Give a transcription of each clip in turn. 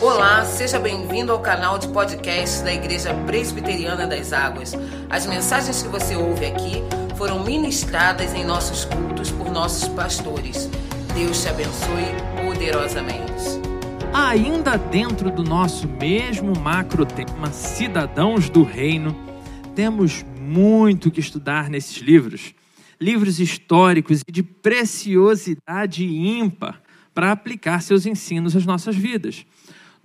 Olá, seja bem-vindo ao canal de podcast da Igreja Presbiteriana das Águas. As mensagens que você ouve aqui foram ministradas em nossos cultos por nossos pastores. Deus te abençoe poderosamente. Ainda dentro do nosso mesmo macro tema, Cidadãos do Reino, temos muito que estudar nesses livros. Livros históricos e de preciosidade ímpar para aplicar seus ensinos às nossas vidas.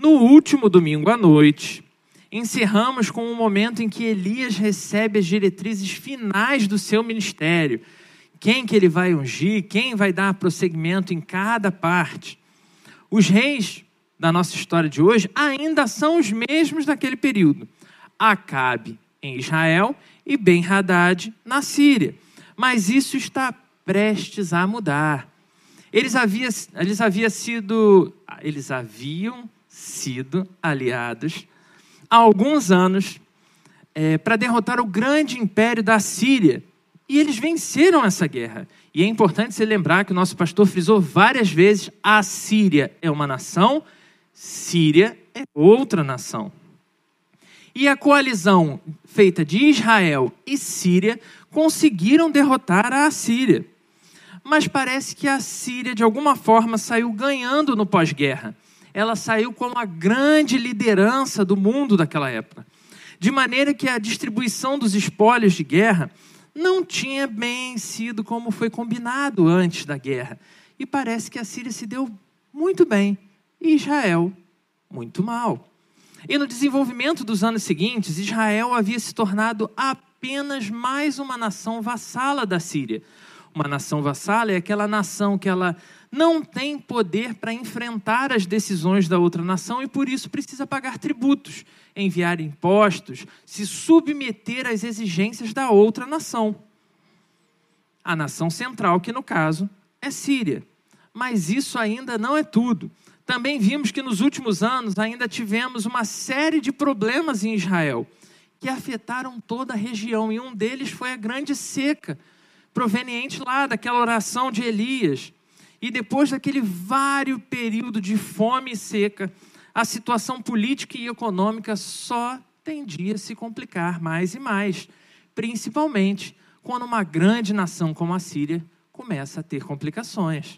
No último domingo à noite, encerramos com um momento em que Elias recebe as diretrizes finais do seu ministério. Quem que ele vai ungir, quem vai dar prosseguimento em cada parte. Os reis da nossa história de hoje ainda são os mesmos daquele período. Acabe em Israel e Ben-Hadad na Síria. Mas isso está prestes a mudar. Eles, havia, eles, havia sido, eles haviam sido aliados há alguns anos é, para derrotar o grande império da Síria. E eles venceram essa guerra. E é importante se lembrar que o nosso pastor frisou várias vezes: a Síria é uma nação, Síria é outra nação. E a coalizão feita de Israel e Síria conseguiram derrotar a Síria. Mas parece que a Síria, de alguma forma, saiu ganhando no pós-guerra. Ela saiu como a grande liderança do mundo daquela época. De maneira que a distribuição dos espólios de guerra não tinha bem sido como foi combinado antes da guerra. E parece que a Síria se deu muito bem e Israel muito mal. E no desenvolvimento dos anos seguintes, Israel havia se tornado apenas mais uma nação vassala da Síria. Uma nação vassala é aquela nação que ela não tem poder para enfrentar as decisões da outra nação e por isso precisa pagar tributos, enviar impostos, se submeter às exigências da outra nação. A nação central, que no caso é Síria. Mas isso ainda não é tudo. Também vimos que nos últimos anos ainda tivemos uma série de problemas em Israel que afetaram toda a região, e um deles foi a grande seca, proveniente lá daquela oração de Elias. E depois daquele vário período de fome e seca, a situação política e econômica só tendia a se complicar mais e mais, principalmente quando uma grande nação como a Síria começa a ter complicações.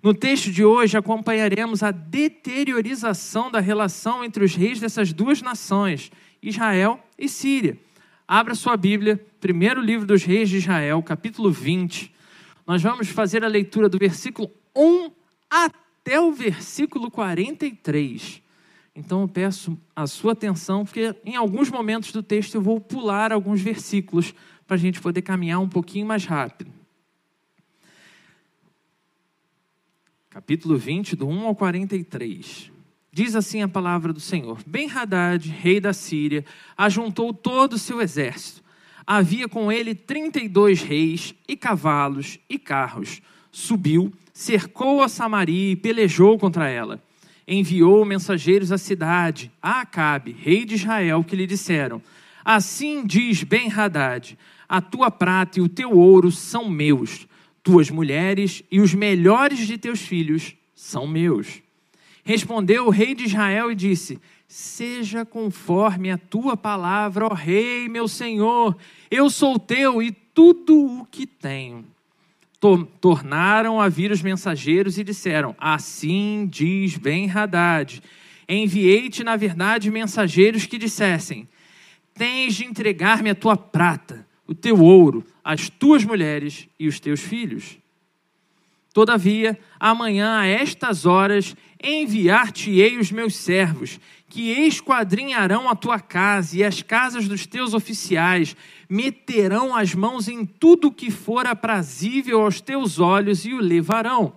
No texto de hoje, acompanharemos a deteriorização da relação entre os reis dessas duas nações, Israel e Síria. Abra sua Bíblia, primeiro livro dos reis de Israel, capítulo 20. Nós vamos fazer a leitura do versículo 1 até o versículo 43. Então eu peço a sua atenção, porque em alguns momentos do texto eu vou pular alguns versículos para a gente poder caminhar um pouquinho mais rápido. capítulo 20, do 1 ao 43. Diz assim a palavra do Senhor: Ben-Hadad, rei da Síria, ajuntou todo o seu exército. Havia com ele 32 reis, e cavalos, e carros. Subiu, cercou a Samaria e pelejou contra ela. Enviou mensageiros à cidade, a Acabe, rei de Israel, que lhe disseram: Assim diz Ben-Hadad: A tua prata e o teu ouro são meus tuas mulheres e os melhores de teus filhos são meus. Respondeu o rei de Israel e disse: Seja conforme a tua palavra, ó rei, meu senhor, eu sou teu e tudo o que tenho. Tornaram a vir os mensageiros e disseram: Assim diz Ben-Hadad: Enviei-te, na verdade, mensageiros que dissessem: Tens de entregar-me a tua prata o teu ouro, as tuas mulheres e os teus filhos. Todavia, amanhã a estas horas enviar-te-ei os meus servos, que esquadrinharão a tua casa e as casas dos teus oficiais, meterão as mãos em tudo que for aprazível aos teus olhos e o levarão.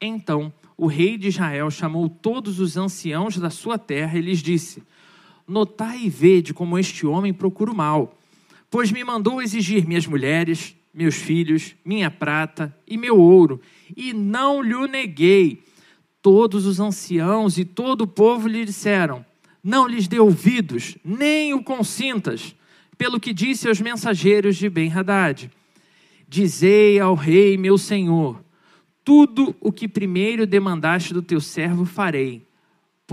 Então o rei de Israel chamou todos os anciãos da sua terra e lhes disse: Notai e vede como este homem procura o mal pois me mandou exigir minhas mulheres, meus filhos, minha prata e meu ouro, e não lhe neguei. Todos os anciãos e todo o povo lhe disseram: Não lhes dê ouvidos, nem o consintas, pelo que disse aos mensageiros de Ben-Hadad: Dizei ao rei, meu senhor, tudo o que primeiro demandaste do teu servo farei,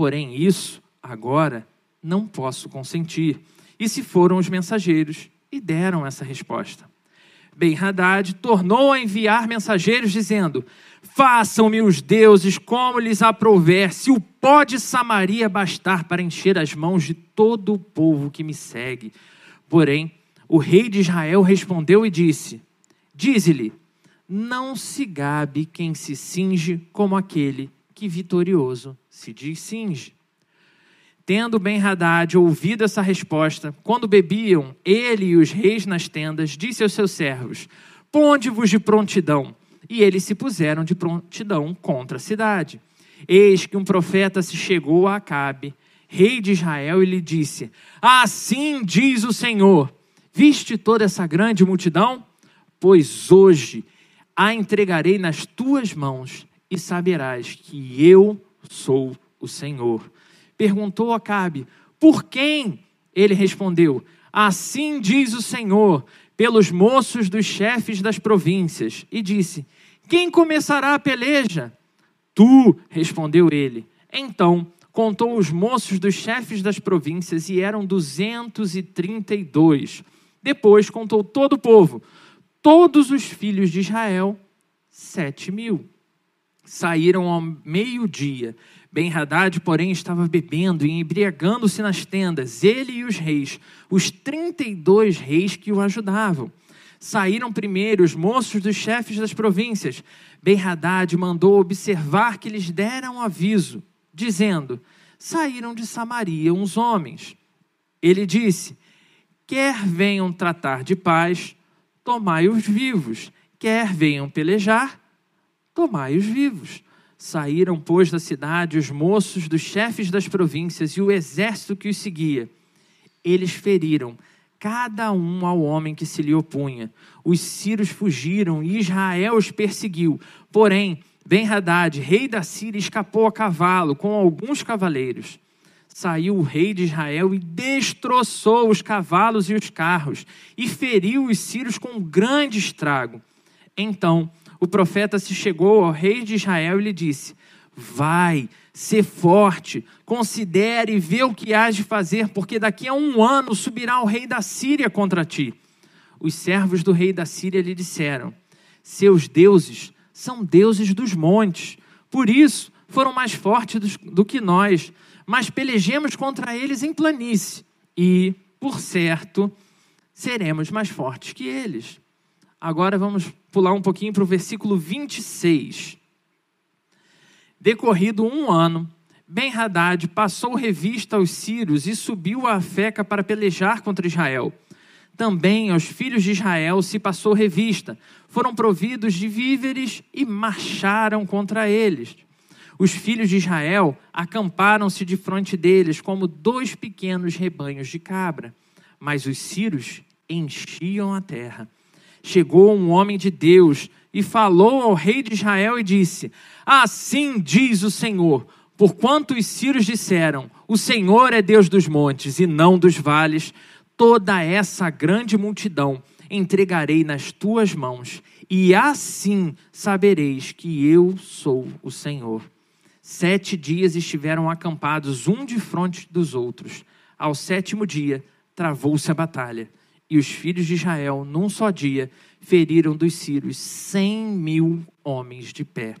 Porém, isso agora não posso consentir. E se foram os mensageiros e deram essa resposta. Ben-Hadad tornou a enviar mensageiros, dizendo: Façam-me os deuses como lhes aprouver, se o pó de Samaria bastar para encher as mãos de todo o povo que me segue. Porém, o rei de Israel respondeu e disse: Dize-lhe, não se gabe quem se cinge como aquele que vitorioso se discinge. Tendo Ben-Hadad ouvido essa resposta, quando bebiam ele e os reis nas tendas, disse aos seus servos: Ponde-vos de prontidão. E eles se puseram de prontidão contra a cidade. Eis que um profeta se chegou a Acabe, rei de Israel, e lhe disse: Assim diz o Senhor: Viste toda essa grande multidão? Pois hoje a entregarei nas tuas mãos e saberás que eu sou o Senhor. Perguntou Acabe: Por quem? Ele respondeu: Assim diz o Senhor, pelos moços dos chefes das províncias. E disse: Quem começará a peleja? Tu, respondeu ele. Então contou os moços dos chefes das províncias e eram duzentos e trinta e dois. Depois contou todo o povo, todos os filhos de Israel, sete mil. Saíram ao meio-dia. Ben-Hadad, porém, estava bebendo e embriagando-se nas tendas, ele e os reis, os trinta e dois reis que o ajudavam. Saíram primeiro os moços dos chefes das províncias. Ben-Hadad mandou observar que lhes deram aviso, dizendo: Saíram de Samaria uns homens. Ele disse: Quer venham tratar de paz, tomai-os vivos. Quer venham pelejar, tomai-os vivos. Saíram, pois, da cidade os moços dos chefes das províncias e o exército que os seguia. Eles feriram cada um ao homem que se lhe opunha. Os sírios fugiram e Israel os perseguiu. Porém, Ben-Hadad, rei da Síria, escapou a cavalo com alguns cavaleiros. Saiu o rei de Israel e destroçou os cavalos e os carros, e feriu os sírios com grande estrago. Então o profeta se chegou ao rei de Israel e lhe disse: Vai, ser forte, considere e vê o que hás de fazer, porque daqui a um ano subirá o rei da Síria contra ti. Os servos do rei da Síria lhe disseram: Seus deuses são deuses dos montes, por isso foram mais fortes do que nós, mas pelejemos contra eles em planície, e, por certo, seremos mais fortes que eles. Agora vamos pular um pouquinho para o versículo 26. Decorrido um ano, Ben-Hadad passou revista aos sírios e subiu a Afeca para pelejar contra Israel. Também aos filhos de Israel se passou revista. Foram providos de víveres e marcharam contra eles. Os filhos de Israel acamparam-se de frente deles como dois pequenos rebanhos de cabra. Mas os sírios enchiam a terra chegou um homem de Deus e falou ao rei de Israel e disse: Assim diz o Senhor, porquanto os sírios disseram: O Senhor é Deus dos montes e não dos vales, toda essa grande multidão entregarei nas tuas mãos, e assim sabereis que eu sou o Senhor. Sete dias estiveram acampados um de frente dos outros. Ao sétimo dia, travou-se a batalha e os filhos de Israel, num só dia, feriram dos sírios cem mil homens de pé.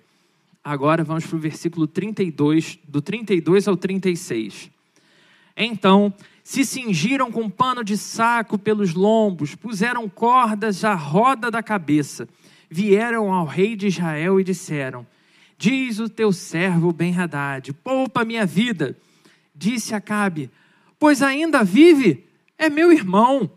Agora vamos para o versículo 32, do 32 ao 36. Então se cingiram com pano de saco pelos lombos, puseram cordas à roda da cabeça, vieram ao rei de Israel e disseram: Diz o teu servo Ben-Hadad, poupa minha vida. Disse Acabe: Pois ainda vive, é meu irmão.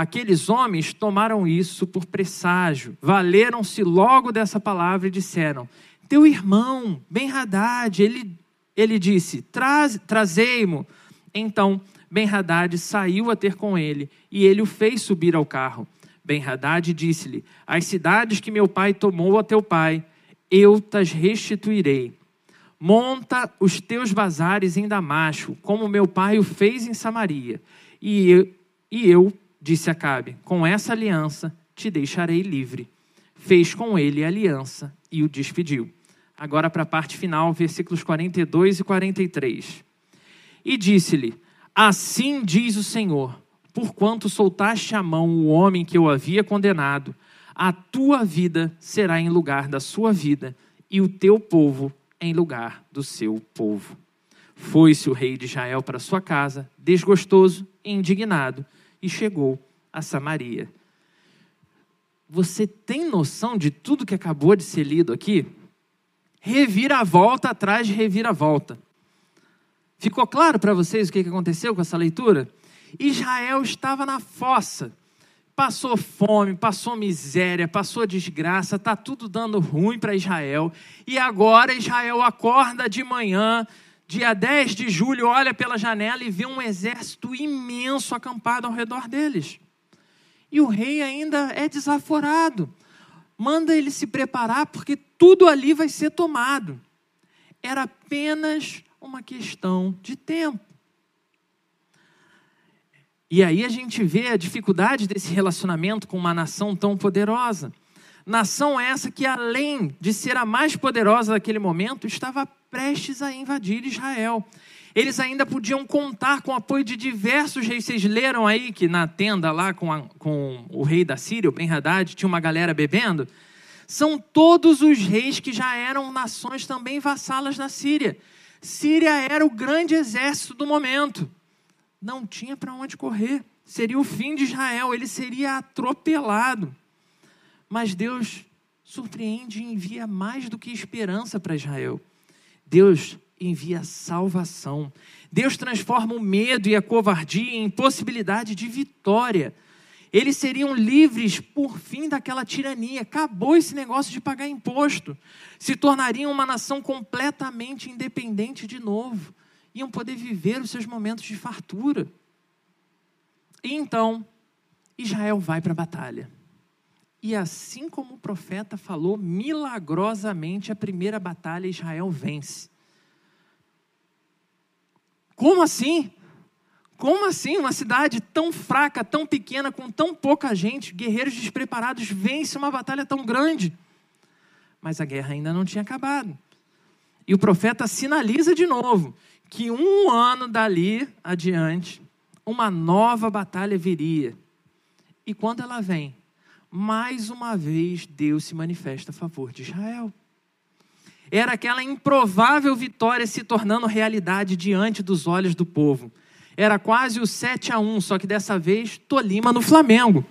Aqueles homens tomaram isso por presságio, valeram-se logo dessa palavra e disseram: Teu irmão, Ben-Hadad, ele, ele disse: Traz, Trazei-mo. Então Ben-Hadad saiu a ter com ele e ele o fez subir ao carro. Ben-Hadad disse-lhe: As cidades que meu pai tomou a teu pai, eu tas restituirei. Monta os teus bazares em Damasco, como meu pai o fez em Samaria, e eu, e eu disse Acabe: Com essa aliança te deixarei livre. Fez com ele aliança e o despediu. agora para a parte final, versículos 42 e 43. E disse-lhe: Assim diz o Senhor: Porquanto soltaste a mão o homem que eu havia condenado, a tua vida será em lugar da sua vida, e o teu povo em lugar do seu povo. Foi-se o rei de Israel para sua casa, desgostoso e indignado, e chegou a Samaria. Você tem noção de tudo que acabou de ser lido aqui? Reviravolta atrás de reviravolta. Ficou claro para vocês o que aconteceu com essa leitura? Israel estava na fossa. Passou fome, passou miséria, passou desgraça, está tudo dando ruim para Israel. E agora Israel acorda de manhã, dia 10 de julho, olha pela janela e vê um exército imenso acampado ao redor deles. E o rei ainda é desaforado. Manda ele se preparar porque tudo ali vai ser tomado. Era apenas uma questão de tempo. E aí a gente vê a dificuldade desse relacionamento com uma nação tão poderosa. Nação essa que, além de ser a mais poderosa daquele momento, estava prestes a invadir Israel. Eles ainda podiam contar com o apoio de diversos reis. Vocês leram aí que na tenda lá com, a, com o rei da Síria, o Ben-Hadad, tinha uma galera bebendo? São todos os reis que já eram nações também vassalas da Síria. Síria era o grande exército do momento não tinha para onde correr. Seria o fim de Israel, ele seria atropelado. Mas Deus surpreende e envia mais do que esperança para Israel. Deus envia salvação. Deus transforma o medo e a covardia em possibilidade de vitória. Eles seriam livres por fim daquela tirania. Acabou esse negócio de pagar imposto. Se tornariam uma nação completamente independente de novo iam poder viver os seus momentos de fartura. E então, Israel vai para a batalha. E assim como o profeta falou, milagrosamente a primeira batalha Israel vence. Como assim? Como assim? Uma cidade tão fraca, tão pequena, com tão pouca gente, guerreiros despreparados, vence uma batalha tão grande. Mas a guerra ainda não tinha acabado. E o profeta sinaliza de novo que um ano dali adiante, uma nova batalha viria. E quando ela vem, mais uma vez Deus se manifesta a favor de Israel. Era aquela improvável vitória se tornando realidade diante dos olhos do povo. Era quase o 7 a 1, só que dessa vez Tolima no Flamengo.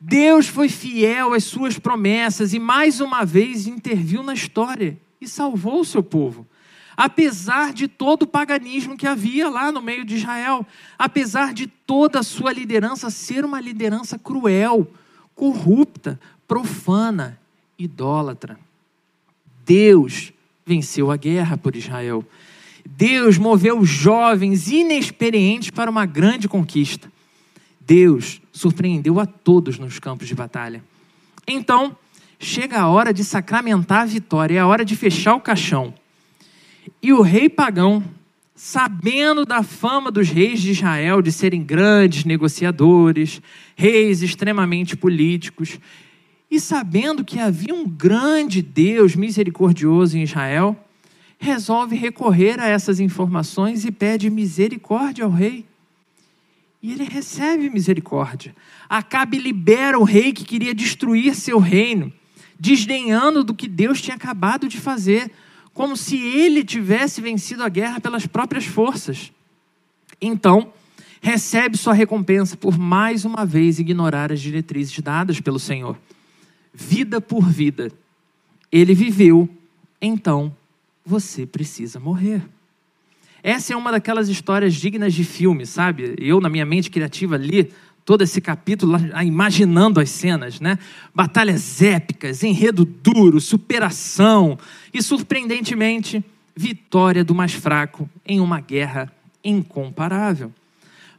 Deus foi fiel às suas promessas e mais uma vez interviu na história e salvou o seu povo apesar de todo o paganismo que havia lá no meio de Israel, apesar de toda a sua liderança ser uma liderança cruel, corrupta, profana, idólatra. Deus venceu a guerra por Israel. Deus moveu jovens inexperientes para uma grande conquista. Deus surpreendeu a todos nos campos de batalha. Então, chega a hora de sacramentar a vitória, é a hora de fechar o caixão. E o rei pagão, sabendo da fama dos reis de Israel de serem grandes negociadores, reis extremamente políticos, e sabendo que havia um grande Deus misericordioso em Israel, resolve recorrer a essas informações e pede misericórdia ao rei. E ele recebe misericórdia. Acabe libera o rei que queria destruir seu reino, desdenhando do que Deus tinha acabado de fazer como se ele tivesse vencido a guerra pelas próprias forças. Então, recebe sua recompensa por mais uma vez ignorar as diretrizes dadas pelo Senhor. Vida por vida. Ele viveu, então você precisa morrer. Essa é uma daquelas histórias dignas de filme, sabe? Eu, na minha mente criativa, li todo esse capítulo imaginando as cenas, né? Batalhas épicas, enredo duro, superação e, surpreendentemente, vitória do mais fraco em uma guerra incomparável.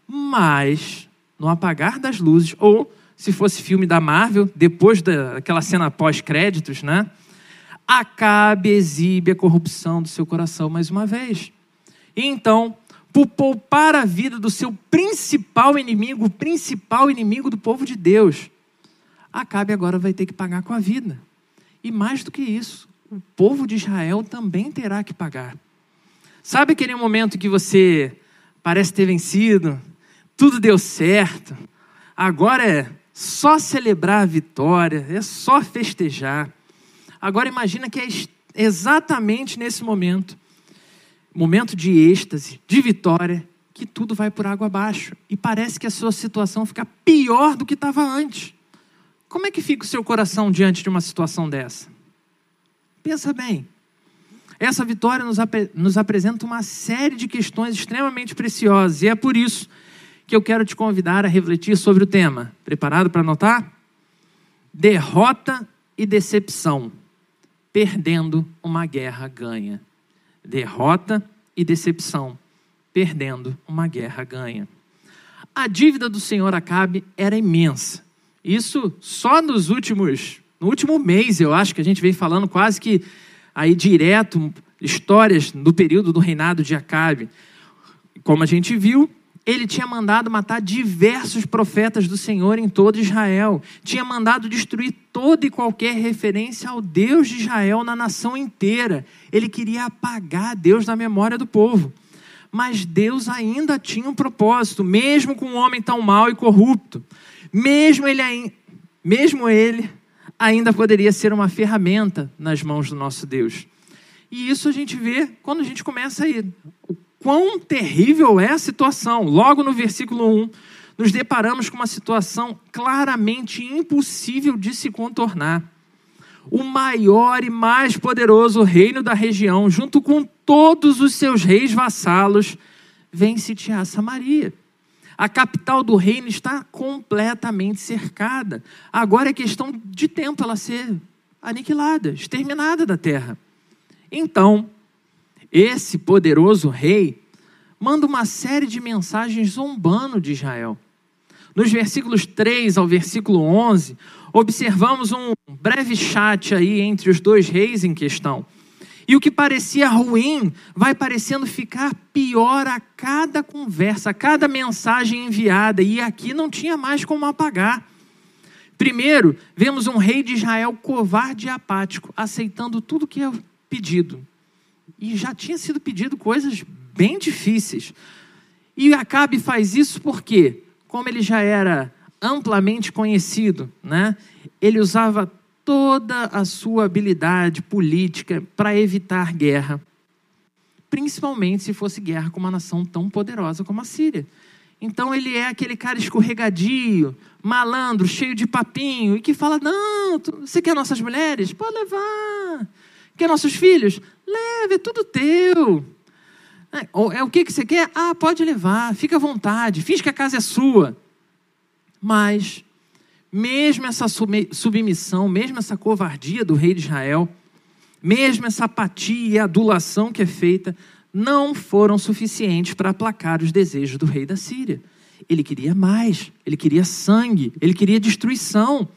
Mas, no apagar das luzes, ou se fosse filme da Marvel, depois daquela cena pós-créditos, né? Acabe exibe a corrupção do seu coração mais uma vez. E então por poupar a vida do seu principal inimigo, o principal inimigo do povo de Deus. Acabe agora vai ter que pagar com a vida. E mais do que isso, o povo de Israel também terá que pagar. Sabe aquele momento que você parece ter vencido, tudo deu certo, agora é só celebrar a vitória, é só festejar. Agora imagina que é exatamente nesse momento, momento de êxtase, de vitória, que tudo vai por água abaixo e parece que a sua situação fica pior do que estava antes. Como é que fica o seu coração diante de uma situação dessa? Pensa bem. Essa vitória nos, nos apresenta uma série de questões extremamente preciosas e é por isso que eu quero te convidar a refletir sobre o tema. Preparado para anotar? Derrota e decepção. Perdendo uma guerra ganha. Derrota e decepção perdendo uma guerra ganha. A dívida do senhor Acabe era imensa. Isso só nos últimos, no último mês, eu acho que a gente vem falando quase que aí direto histórias do período do reinado de Acabe. Como a gente viu, ele tinha mandado matar diversos profetas do Senhor em todo Israel. Tinha mandado destruir toda e qualquer referência ao Deus de Israel na nação inteira. Ele queria apagar Deus da memória do povo. Mas Deus ainda tinha um propósito, mesmo com um homem tão mau e corrupto. Mesmo ele, mesmo ele ainda poderia ser uma ferramenta nas mãos do nosso Deus. E isso a gente vê quando a gente começa a ir. Quão terrível é a situação. Logo no versículo 1, nos deparamos com uma situação claramente impossível de se contornar o maior e mais poderoso reino da região, junto com todos os seus reis vassalos, vem sitiar Samaria. A capital do reino está completamente cercada. Agora é questão de tempo ela ser aniquilada, exterminada da terra. Então, esse poderoso rei manda uma série de mensagens zombando de Israel. Nos versículos 3 ao versículo 11, observamos um breve chat aí entre os dois reis em questão. E o que parecia ruim vai parecendo ficar pior a cada conversa, a cada mensagem enviada, e aqui não tinha mais como apagar. Primeiro, vemos um rei de Israel covarde e apático, aceitando tudo que é pedido. E já tinha sido pedido coisas bem difíceis. E Acabe faz isso porque, como ele já era amplamente conhecido, né? Ele usava toda a sua habilidade política para evitar guerra, principalmente se fosse guerra com uma nação tão poderosa como a Síria. Então ele é aquele cara escorregadio, malandro, cheio de papinho e que fala: "Não, você quer nossas mulheres? Pode levar. Quer nossos filhos? Leve, é tudo teu." É, é o que, que você quer? Ah, pode levar, fica à vontade, finge que a casa é sua. Mas, mesmo essa submissão, mesmo essa covardia do rei de Israel, mesmo essa apatia e adulação que é feita, não foram suficientes para aplacar os desejos do rei da Síria. Ele queria mais, ele queria sangue, ele queria destruição.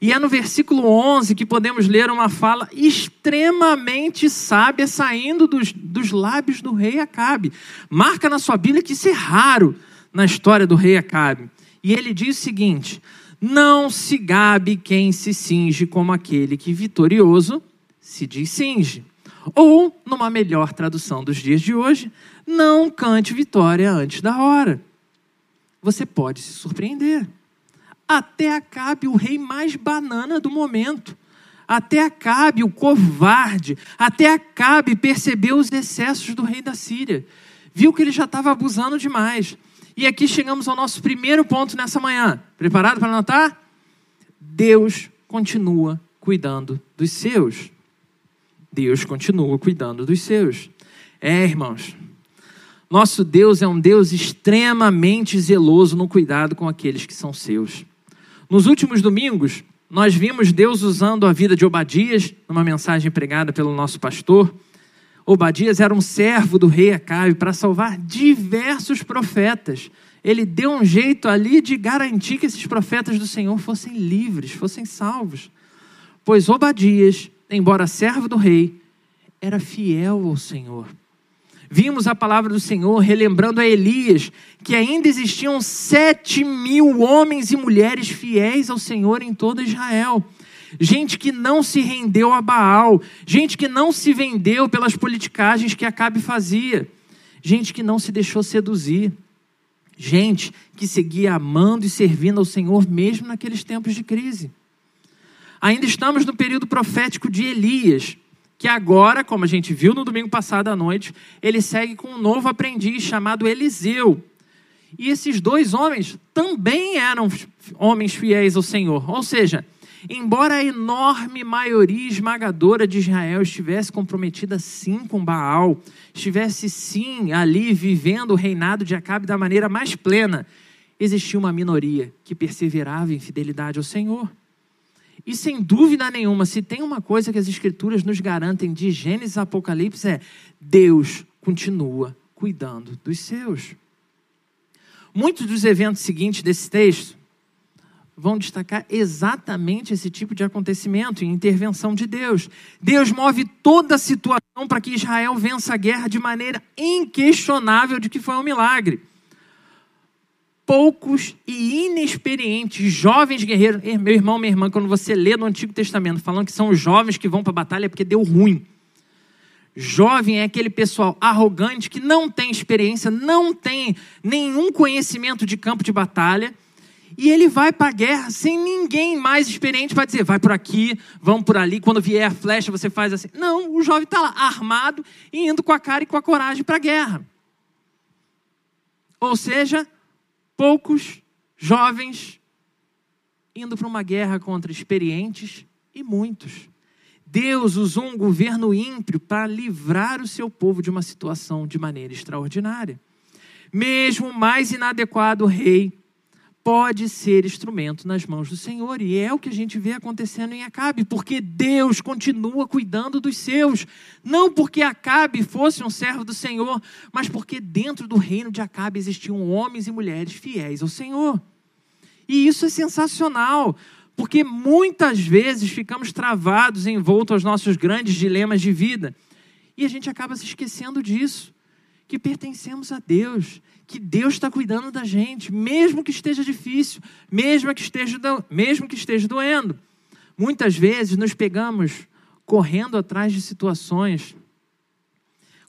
E é no versículo 11 que podemos ler uma fala extremamente sábia saindo dos, dos lábios do rei Acabe. Marca na sua Bíblia que isso é raro na história do rei Acabe. E ele diz o seguinte: Não se gabe quem se cinge como aquele que vitorioso se diz. Ou, numa melhor tradução dos dias de hoje, não cante vitória antes da hora. Você pode se surpreender. Até Acabe, o rei mais banana do momento. Até Acabe, o covarde. Até Acabe percebeu os excessos do rei da Síria. Viu que ele já estava abusando demais. E aqui chegamos ao nosso primeiro ponto nessa manhã. Preparado para anotar? Deus continua cuidando dos seus. Deus continua cuidando dos seus. É, irmãos. Nosso Deus é um Deus extremamente zeloso no cuidado com aqueles que são seus. Nos últimos domingos, nós vimos Deus usando a vida de Obadias, numa mensagem pregada pelo nosso pastor, Obadias era um servo do rei Acabe para salvar diversos profetas. Ele deu um jeito ali de garantir que esses profetas do Senhor fossem livres, fossem salvos. Pois Obadias, embora servo do rei, era fiel ao Senhor. Vimos a palavra do Senhor relembrando a Elias que ainda existiam sete mil homens e mulheres fiéis ao Senhor em todo Israel. gente que não se rendeu a Baal, gente que não se vendeu pelas politicagens que Acabe fazia, gente que não se deixou seduzir, gente que seguia amando e servindo ao Senhor mesmo naqueles tempos de crise. Ainda estamos no período profético de Elias, que agora, como a gente viu no domingo passado à noite, ele segue com um novo aprendiz chamado Eliseu. E esses dois homens também eram homens fiéis ao Senhor. Ou seja, embora a enorme maioria esmagadora de Israel estivesse comprometida sim com Baal, estivesse sim ali vivendo o reinado de Acabe da maneira mais plena, existia uma minoria que perseverava em fidelidade ao Senhor. E sem dúvida nenhuma, se tem uma coisa que as Escrituras nos garantem de Gênesis a Apocalipse é Deus continua cuidando dos seus. Muitos dos eventos seguintes desse texto vão destacar exatamente esse tipo de acontecimento e intervenção de Deus. Deus move toda a situação para que Israel vença a guerra de maneira inquestionável de que foi um milagre poucos e inexperientes jovens guerreiros. Meu irmão, minha irmã, quando você lê no Antigo Testamento falando que são os jovens que vão para a batalha é porque deu ruim. Jovem é aquele pessoal arrogante que não tem experiência, não tem nenhum conhecimento de campo de batalha. E ele vai para a guerra sem ninguém mais experiente para dizer, vai por aqui, vamos por ali, quando vier a flecha você faz assim. Não, o jovem está lá, armado e indo com a cara e com a coragem para a guerra. Ou seja, poucos jovens indo para uma guerra contra experientes e muitos. Deus usou um governo ímpio para livrar o seu povo de uma situação de maneira extraordinária. Mesmo o mais inadequado rei pode ser instrumento nas mãos do Senhor. E é o que a gente vê acontecendo em Acabe, porque Deus continua cuidando dos seus. Não porque Acabe fosse um servo do Senhor, mas porque dentro do reino de Acabe existiam homens e mulheres fiéis ao Senhor. E isso é sensacional, porque muitas vezes ficamos travados envoltos aos nossos grandes dilemas de vida. E a gente acaba se esquecendo disso, que pertencemos a Deus, que Deus está cuidando da gente, mesmo que esteja difícil, mesmo que esteja, mesmo que esteja doendo. Muitas vezes nos pegamos correndo atrás de situações,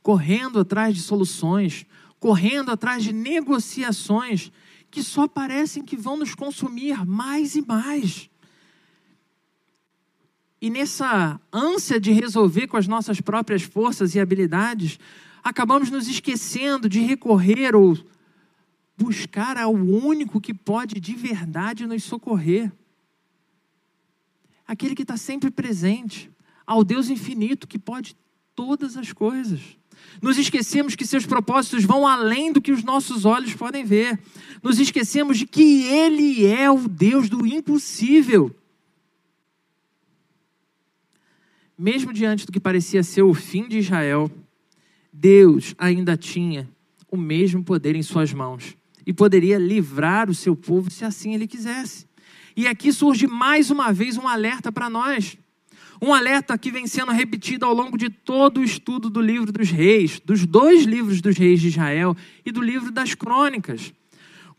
correndo atrás de soluções, correndo atrás de negociações que só parecem que vão nos consumir mais e mais. E nessa ânsia de resolver com as nossas próprias forças e habilidades, acabamos nos esquecendo de recorrer ou buscar ao único que pode de verdade nos socorrer. Aquele que está sempre presente, ao Deus infinito que pode todas as coisas. Nos esquecemos que seus propósitos vão além do que os nossos olhos podem ver. Nos esquecemos de que Ele é o Deus do impossível. Mesmo diante do que parecia ser o fim de Israel, Deus ainda tinha o mesmo poder em suas mãos e poderia livrar o seu povo se assim ele quisesse. E aqui surge mais uma vez um alerta para nós. Um alerta que vem sendo repetido ao longo de todo o estudo do livro dos reis, dos dois livros dos reis de Israel e do livro das crônicas.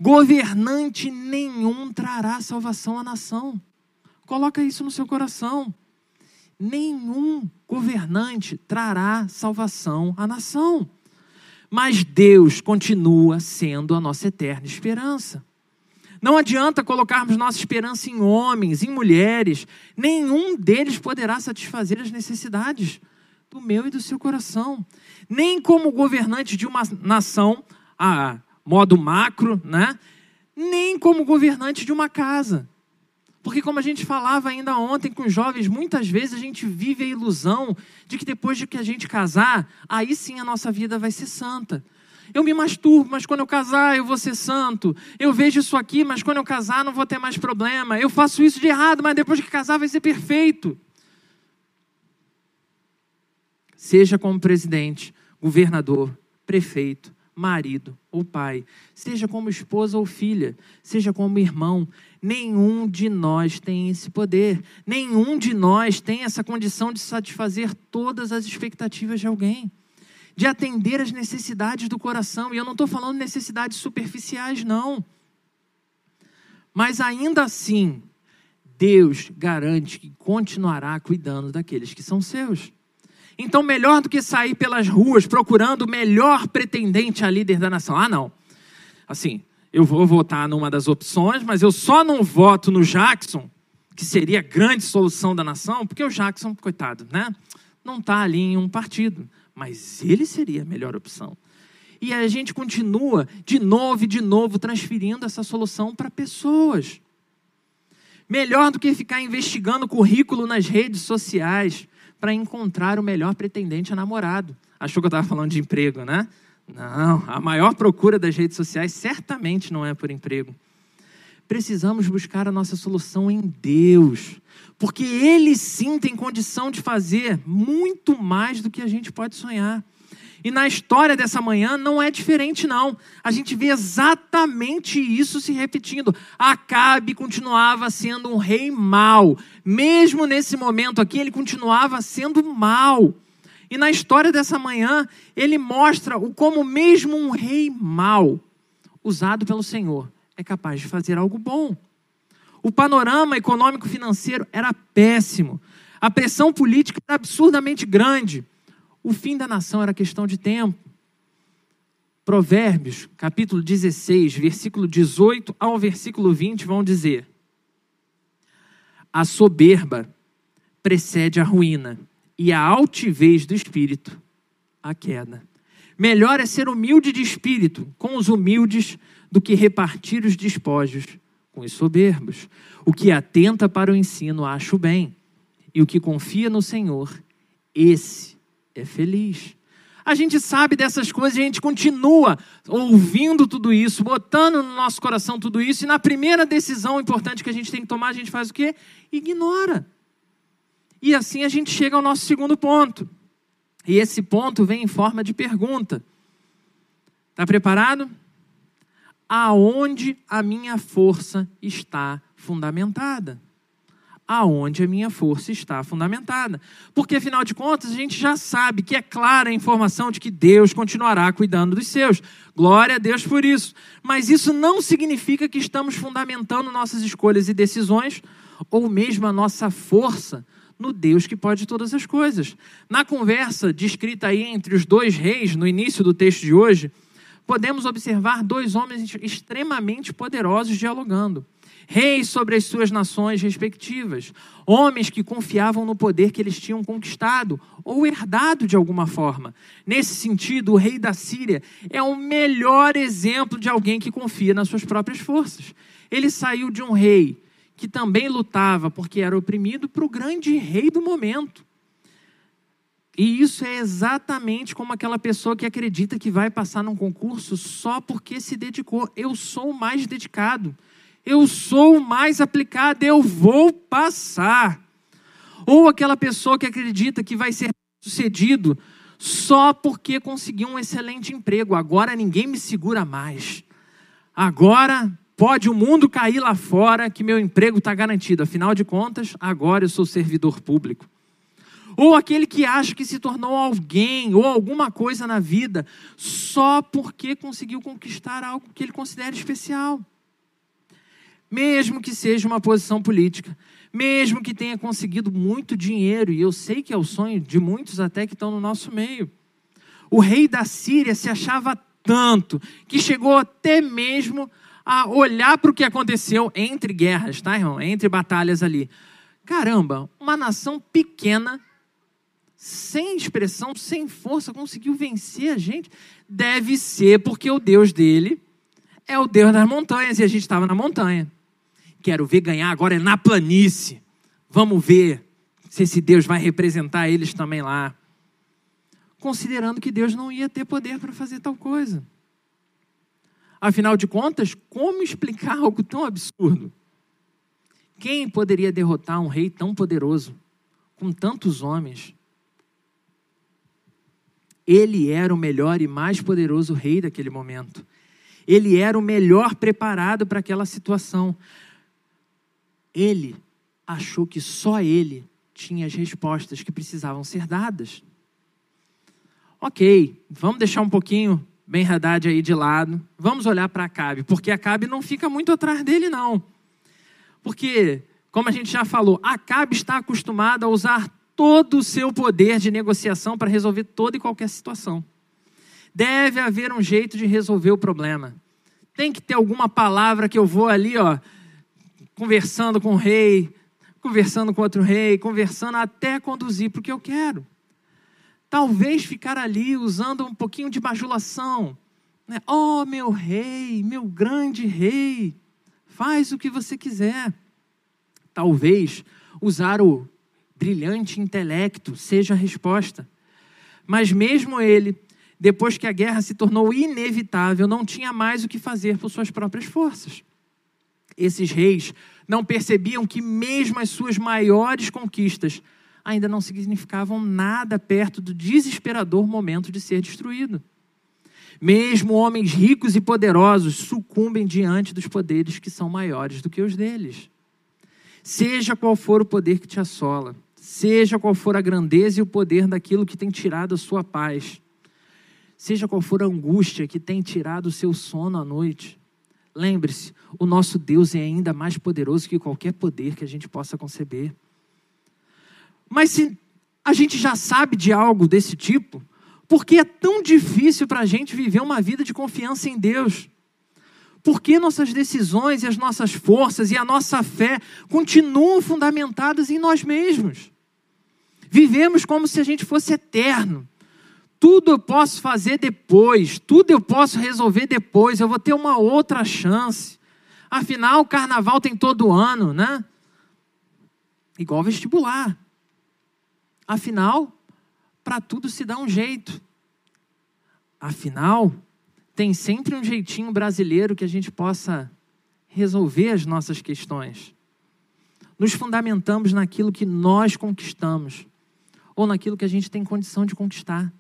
Governante nenhum trará salvação à nação. Coloca isso no seu coração nenhum governante trará salvação à nação. Mas Deus continua sendo a nossa eterna esperança. Não adianta colocarmos nossa esperança em homens, em mulheres, nenhum deles poderá satisfazer as necessidades do meu e do seu coração. Nem como governante de uma nação, a modo macro, né? nem como governante de uma casa. Porque, como a gente falava ainda ontem com os jovens, muitas vezes a gente vive a ilusão de que depois de que a gente casar, aí sim a nossa vida vai ser santa. Eu me masturbo, mas quando eu casar eu vou ser santo. Eu vejo isso aqui, mas quando eu casar não vou ter mais problema. Eu faço isso de errado, mas depois de casar vai ser perfeito. Seja como presidente, governador, prefeito, marido ou pai, seja como esposa ou filha, seja como irmão, nenhum de nós tem esse poder, nenhum de nós tem essa condição de satisfazer todas as expectativas de alguém, de atender as necessidades do coração, e eu não estou falando necessidades superficiais, não. Mas ainda assim, Deus garante que continuará cuidando daqueles que são seus. Então, melhor do que sair pelas ruas procurando o melhor pretendente a líder da nação. Ah, não. Assim, eu vou votar numa das opções, mas eu só não voto no Jackson, que seria a grande solução da nação, porque o Jackson, coitado, né? Não está ali em um partido. Mas ele seria a melhor opção. E a gente continua de novo e de novo transferindo essa solução para pessoas. Melhor do que ficar investigando currículo nas redes sociais para encontrar o melhor pretendente a namorado. Achou que eu estava falando de emprego, né? Não, a maior procura das redes sociais certamente não é por emprego. Precisamos buscar a nossa solução em Deus, porque Ele sim tem condição de fazer muito mais do que a gente pode sonhar. E na história dessa manhã não é diferente, não. A gente vê exatamente isso se repetindo. Acabe continuava sendo um rei mau. Mesmo nesse momento aqui, ele continuava sendo mau. E na história dessa manhã, ele mostra o como mesmo um rei mau, usado pelo Senhor, é capaz de fazer algo bom. O panorama econômico financeiro era péssimo. A pressão política era absurdamente grande. O fim da nação era questão de tempo. Provérbios, capítulo 16, versículo 18 ao versículo 20 vão dizer: A soberba precede a ruína, e a altivez do espírito, a queda. Melhor é ser humilde de espírito com os humildes do que repartir os despojos com os soberbos. O que atenta para o ensino, acho bem, e o que confia no Senhor, esse é feliz. A gente sabe dessas coisas a gente continua ouvindo tudo isso, botando no nosso coração tudo isso, e na primeira decisão importante que a gente tem que tomar, a gente faz o quê? Ignora. E assim a gente chega ao nosso segundo ponto. E esse ponto vem em forma de pergunta. Está preparado? Aonde a minha força está fundamentada? Aonde a minha força está fundamentada? Porque afinal de contas, a gente já sabe que é clara a informação de que Deus continuará cuidando dos seus. Glória a Deus por isso. Mas isso não significa que estamos fundamentando nossas escolhas e decisões ou mesmo a nossa força no Deus que pode todas as coisas. Na conversa descrita aí entre os dois reis, no início do texto de hoje, podemos observar dois homens extremamente poderosos dialogando. Reis sobre as suas nações respectivas, homens que confiavam no poder que eles tinham conquistado ou herdado de alguma forma. Nesse sentido, o rei da Síria é o melhor exemplo de alguém que confia nas suas próprias forças. Ele saiu de um rei que também lutava porque era oprimido, para o grande rei do momento. E isso é exatamente como aquela pessoa que acredita que vai passar num concurso só porque se dedicou. Eu sou o mais dedicado, eu sou mais aplicado, eu vou passar. Ou aquela pessoa que acredita que vai ser sucedido só porque conseguiu um excelente emprego. Agora ninguém me segura mais. Agora Pode o mundo cair lá fora, que meu emprego está garantido. Afinal de contas, agora eu sou servidor público. Ou aquele que acha que se tornou alguém ou alguma coisa na vida só porque conseguiu conquistar algo que ele considera especial. Mesmo que seja uma posição política, mesmo que tenha conseguido muito dinheiro, e eu sei que é o sonho de muitos até que estão no nosso meio. O rei da Síria se achava tanto que chegou até mesmo a olhar para o que aconteceu entre guerras, tá, irmão? Entre batalhas ali. Caramba, uma nação pequena, sem expressão, sem força, conseguiu vencer a gente. Deve ser porque o Deus dele é o Deus das montanhas e a gente estava na montanha. Quero ver ganhar agora é na planície. Vamos ver se esse Deus vai representar eles também lá. Considerando que Deus não ia ter poder para fazer tal coisa. Afinal de contas, como explicar algo tão absurdo? Quem poderia derrotar um rei tão poderoso, com tantos homens? Ele era o melhor e mais poderoso rei daquele momento. Ele era o melhor preparado para aquela situação. Ele achou que só ele tinha as respostas que precisavam ser dadas. Ok, vamos deixar um pouquinho Ben Haddad aí de lado. Vamos olhar para Acabe, porque Acabe não fica muito atrás dele, não. Porque como a gente já falou, Acabe está acostumado a usar todo o seu poder de negociação para resolver toda e qualquer situação. Deve haver um jeito de resolver o problema. Tem que ter alguma palavra que eu vou ali, ó, conversando com o rei, conversando com outro rei, conversando até conduzir para o que eu quero. Talvez ficar ali usando um pouquinho de bajulação. Né? Oh, meu rei, meu grande rei, faz o que você quiser. Talvez usar o brilhante intelecto seja a resposta. Mas mesmo ele, depois que a guerra se tornou inevitável, não tinha mais o que fazer por suas próprias forças. Esses reis não percebiam que mesmo as suas maiores conquistas ainda não significavam nada perto do desesperador momento de ser destruído. Mesmo homens ricos e poderosos sucumbem diante dos poderes que são maiores do que os deles. Seja qual for o poder que te assola, seja qual for a grandeza e o poder daquilo que tem tirado a sua paz, seja qual for a angústia que tem tirado o seu sono à noite, lembre-se: o nosso Deus é ainda mais poderoso que qualquer poder que a gente possa conceber. Mas se a gente já sabe de algo desse tipo, por que é tão difícil para a gente viver uma vida de confiança em Deus? Por que nossas decisões e as nossas forças e a nossa fé continuam fundamentadas em nós mesmos? Vivemos como se a gente fosse eterno. Tudo eu posso fazer depois, tudo eu posso resolver depois, eu vou ter uma outra chance. Afinal, o carnaval tem todo ano, né? Igual vestibular. Afinal, para tudo se dá um jeito. Afinal, tem sempre um jeitinho brasileiro que a gente possa resolver as nossas questões. Nos fundamentamos naquilo que nós conquistamos ou naquilo que a gente tem condição de conquistar.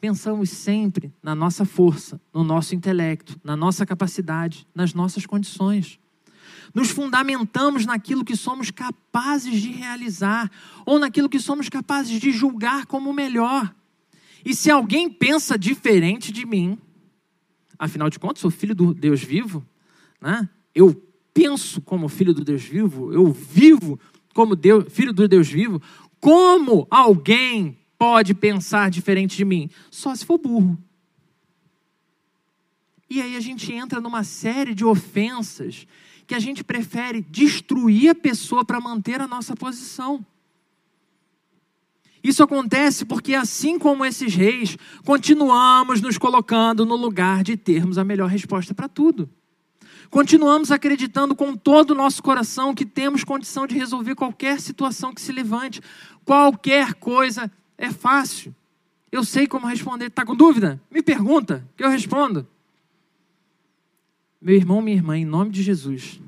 Pensamos sempre na nossa força, no nosso intelecto, na nossa capacidade, nas nossas condições. Nos fundamentamos naquilo que somos capazes de realizar ou naquilo que somos capazes de julgar como melhor. E se alguém pensa diferente de mim, Afinal de contas, sou filho do Deus vivo, né? Eu penso como filho do Deus vivo, eu vivo como Deus, filho do Deus vivo. Como alguém pode pensar diferente de mim? Só se for burro. E aí a gente entra numa série de ofensas que a gente prefere destruir a pessoa para manter a nossa posição. Isso acontece porque, assim como esses reis, continuamos nos colocando no lugar de termos a melhor resposta para tudo. Continuamos acreditando com todo o nosso coração que temos condição de resolver qualquer situação que se levante. Qualquer coisa é fácil. Eu sei como responder. Está com dúvida? Me pergunta, que eu respondo. Meu irmão, minha irmã, em nome de Jesus,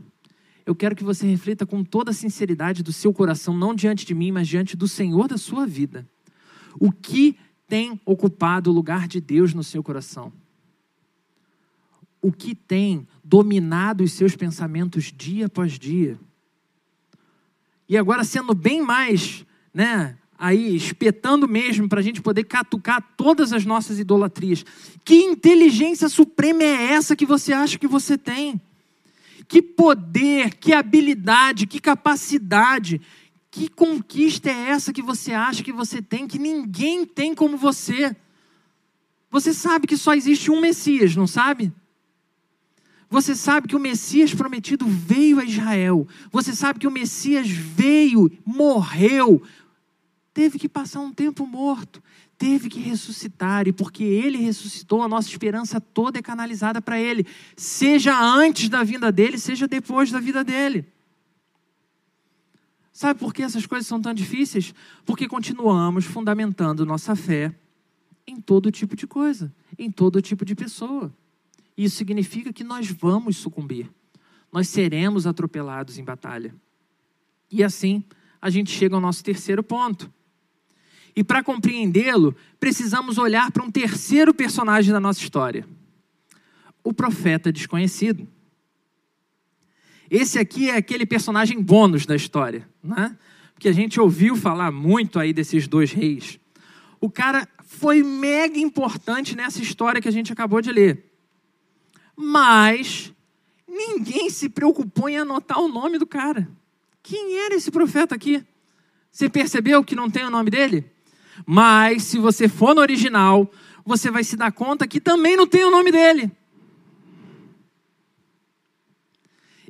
eu quero que você reflita com toda a sinceridade do seu coração, não diante de mim, mas diante do Senhor da sua vida. O que tem ocupado o lugar de Deus no seu coração? O que tem dominado os seus pensamentos dia após dia? E agora, sendo bem mais, né, aí espetando mesmo para a gente poder catucar todas as nossas idolatrias. Que inteligência suprema é essa que você acha que você tem? Que poder, que habilidade, que capacidade, que conquista é essa que você acha que você tem, que ninguém tem como você? Você sabe que só existe um Messias, não sabe? Você sabe que o Messias prometido veio a Israel. Você sabe que o Messias veio, morreu, teve que passar um tempo morto, teve que ressuscitar, e porque ele ressuscitou, a nossa esperança toda é canalizada para ele, seja antes da vinda dele, seja depois da vida dele. Sabe por que essas coisas são tão difíceis? Porque continuamos fundamentando nossa fé em todo tipo de coisa, em todo tipo de pessoa. Isso significa que nós vamos sucumbir, nós seremos atropelados em batalha. E assim, a gente chega ao nosso terceiro ponto. E para compreendê-lo, precisamos olhar para um terceiro personagem da nossa história: o profeta desconhecido. Esse aqui é aquele personagem bônus da história, né? Porque a gente ouviu falar muito aí desses dois reis. O cara foi mega importante nessa história que a gente acabou de ler. Mas ninguém se preocupou em anotar o nome do cara. quem era esse profeta aqui? Você percebeu que não tem o nome dele? Mas se você for no original, você vai se dar conta que também não tem o nome dele.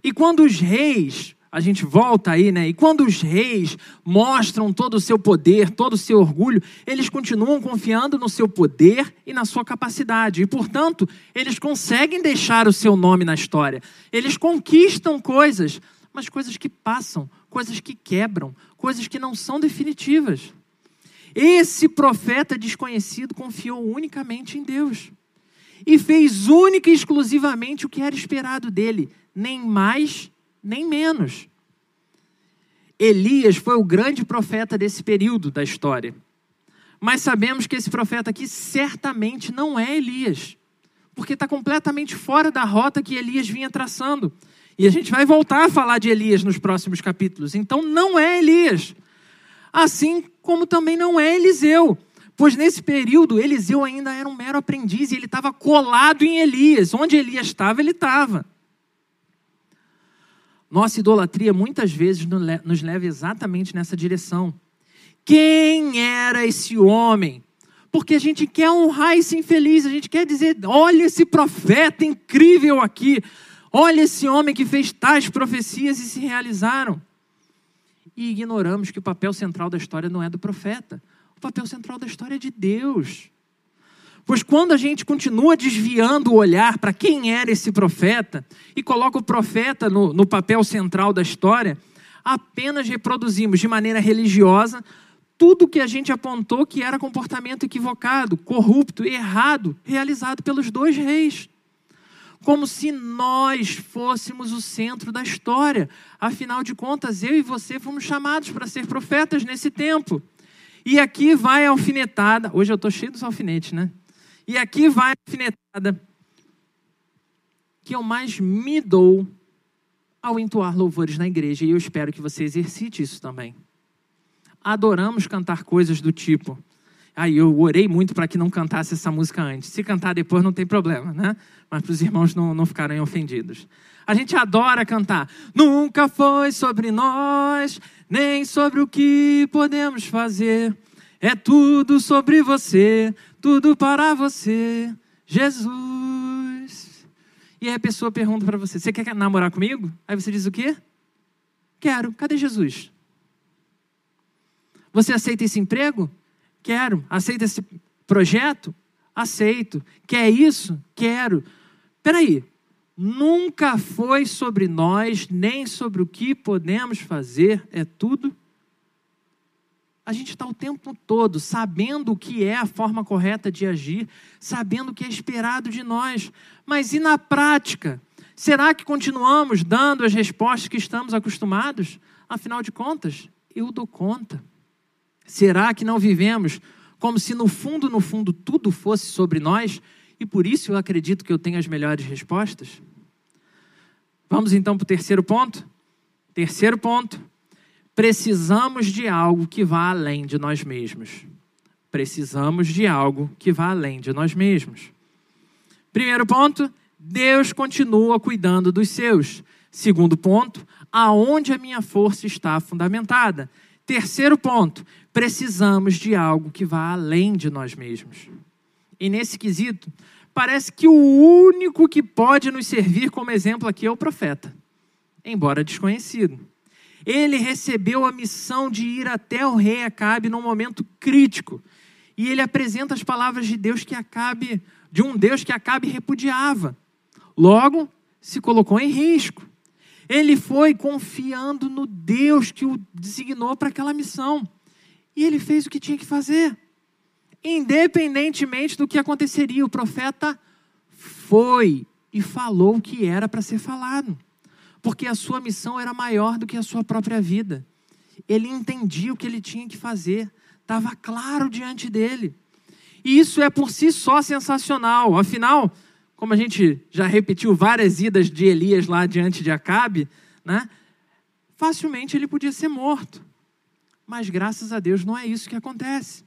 E quando os reis, a gente volta aí, né? E quando os reis mostram todo o seu poder, todo o seu orgulho, eles continuam confiando no seu poder e na sua capacidade. E, portanto, eles conseguem deixar o seu nome na história. Eles conquistam coisas, mas coisas que passam, coisas que quebram, coisas que não são definitivas. Esse profeta desconhecido confiou unicamente em Deus e fez única e exclusivamente o que era esperado dele, nem mais nem menos. Elias foi o grande profeta desse período da história. Mas sabemos que esse profeta aqui certamente não é Elias, porque está completamente fora da rota que Elias vinha traçando. E a gente vai voltar a falar de Elias nos próximos capítulos. Então não é Elias. Assim como também não é Eliseu. Pois nesse período, Eliseu ainda era um mero aprendiz e ele estava colado em Elias. Onde Elias estava, ele estava. Nossa idolatria muitas vezes nos leva exatamente nessa direção. Quem era esse homem? Porque a gente quer honrar esse infeliz, a gente quer dizer: olha esse profeta incrível aqui, olha esse homem que fez tais profecias e se realizaram. E ignoramos que o papel central da história não é do profeta, o papel central da história é de Deus. Pois quando a gente continua desviando o olhar para quem era esse profeta e coloca o profeta no, no papel central da história, apenas reproduzimos de maneira religiosa tudo que a gente apontou que era comportamento equivocado, corrupto, errado, realizado pelos dois reis. Como se nós fôssemos o centro da história. Afinal de contas, eu e você fomos chamados para ser profetas nesse tempo. E aqui vai a alfinetada. Hoje eu estou cheio dos alfinetes, né? E aqui vai a alfinetada que eu mais me dou ao entoar louvores na igreja, e eu espero que você exercite isso também. Adoramos cantar coisas do tipo. Aí eu orei muito para que não cantasse essa música antes. Se cantar depois não tem problema, né? Mas para os irmãos não, não ficarem ofendidos. A gente adora cantar. Nunca foi sobre nós, nem sobre o que podemos fazer. É tudo sobre você, tudo para você, Jesus. E aí a pessoa pergunta para você: Você quer namorar comigo? Aí você diz o quê? Quero. Cadê Jesus? Você aceita esse emprego? Quero. Aceita esse projeto? Aceito. Quer isso? Quero. Peraí. Nunca foi sobre nós, nem sobre o que podemos fazer, é tudo a gente está o tempo todo sabendo o que é a forma correta de agir, sabendo o que é esperado de nós. Mas e na prática? Será que continuamos dando as respostas que estamos acostumados? Afinal de contas, eu dou conta. Será que não vivemos como se no fundo, no fundo, tudo fosse sobre nós e por isso eu acredito que eu tenho as melhores respostas? Vamos então para o terceiro ponto? Terceiro ponto precisamos de algo que vá além de nós mesmos. Precisamos de algo que vá além de nós mesmos. Primeiro ponto, Deus continua cuidando dos seus. Segundo ponto, aonde a minha força está fundamentada. Terceiro ponto, precisamos de algo que vá além de nós mesmos. E nesse quesito, parece que o único que pode nos servir como exemplo aqui é o profeta, embora desconhecido ele recebeu a missão de ir até o rei Acabe num momento crítico. E ele apresenta as palavras de Deus que Acabe, de um Deus que Acabe repudiava. Logo, se colocou em risco. Ele foi confiando no Deus que o designou para aquela missão. E ele fez o que tinha que fazer. Independentemente do que aconteceria, o profeta foi e falou o que era para ser falado porque a sua missão era maior do que a sua própria vida. Ele entendia o que ele tinha que fazer, estava claro diante dele. E isso é por si só sensacional. Afinal, como a gente já repetiu várias idas de Elias lá diante de Acabe, né? facilmente ele podia ser morto. Mas graças a Deus não é isso que acontece.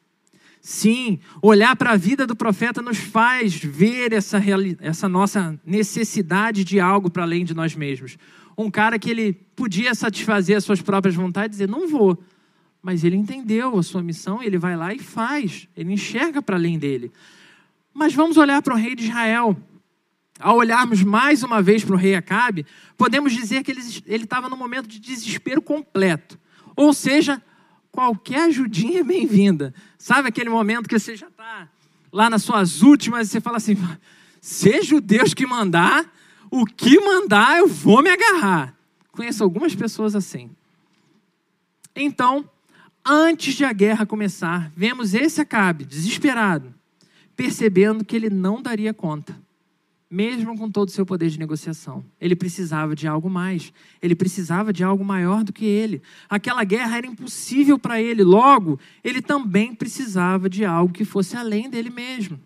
Sim, olhar para a vida do profeta nos faz ver essa, essa nossa necessidade de algo para além de nós mesmos. Um cara que ele podia satisfazer as suas próprias vontades e dizer, não vou. Mas ele entendeu a sua missão, ele vai lá e faz. Ele enxerga para além dele. Mas vamos olhar para o rei de Israel. Ao olharmos mais uma vez para o rei Acabe, podemos dizer que ele estava num momento de desespero completo. Ou seja, qualquer ajudinha é bem-vinda. Sabe aquele momento que você já está lá nas suas últimas e você fala assim: seja o Deus que mandar, o que mandar eu vou me agarrar. Conheço algumas pessoas assim. Então, antes de a guerra começar, vemos esse Acabe, desesperado, percebendo que ele não daria conta mesmo com todo o seu poder de negociação. Ele precisava de algo mais. Ele precisava de algo maior do que ele. Aquela guerra era impossível para ele. Logo, ele também precisava de algo que fosse além dele mesmo.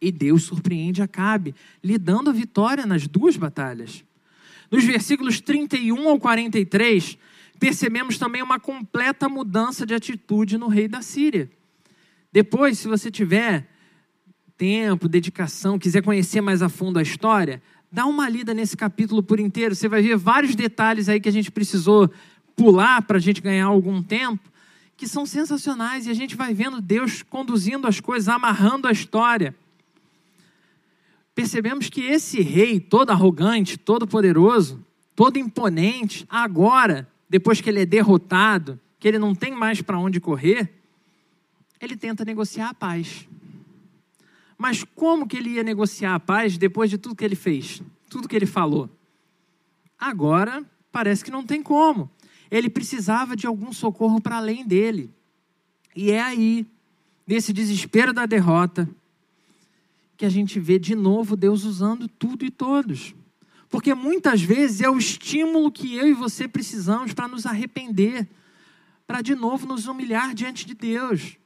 E Deus surpreende Acabe, lhe dando a vitória nas duas batalhas. Nos versículos 31 ao 43, percebemos também uma completa mudança de atitude no rei da Síria. Depois, se você tiver tempo, dedicação, quiser conhecer mais a fundo a história, dá uma lida nesse capítulo por inteiro. Você vai ver vários detalhes aí que a gente precisou pular para a gente ganhar algum tempo, que são sensacionais e a gente vai vendo Deus conduzindo as coisas, amarrando a história. Percebemos que esse rei, todo arrogante, todo poderoso, todo imponente, agora, depois que ele é derrotado, que ele não tem mais para onde correr, ele tenta negociar a paz. Mas como que ele ia negociar a paz depois de tudo que ele fez, tudo que ele falou? Agora parece que não tem como. Ele precisava de algum socorro para além dele. E é aí, nesse desespero da derrota, que a gente vê de novo Deus usando tudo e todos. Porque muitas vezes é o estímulo que eu e você precisamos para nos arrepender, para de novo nos humilhar diante de Deus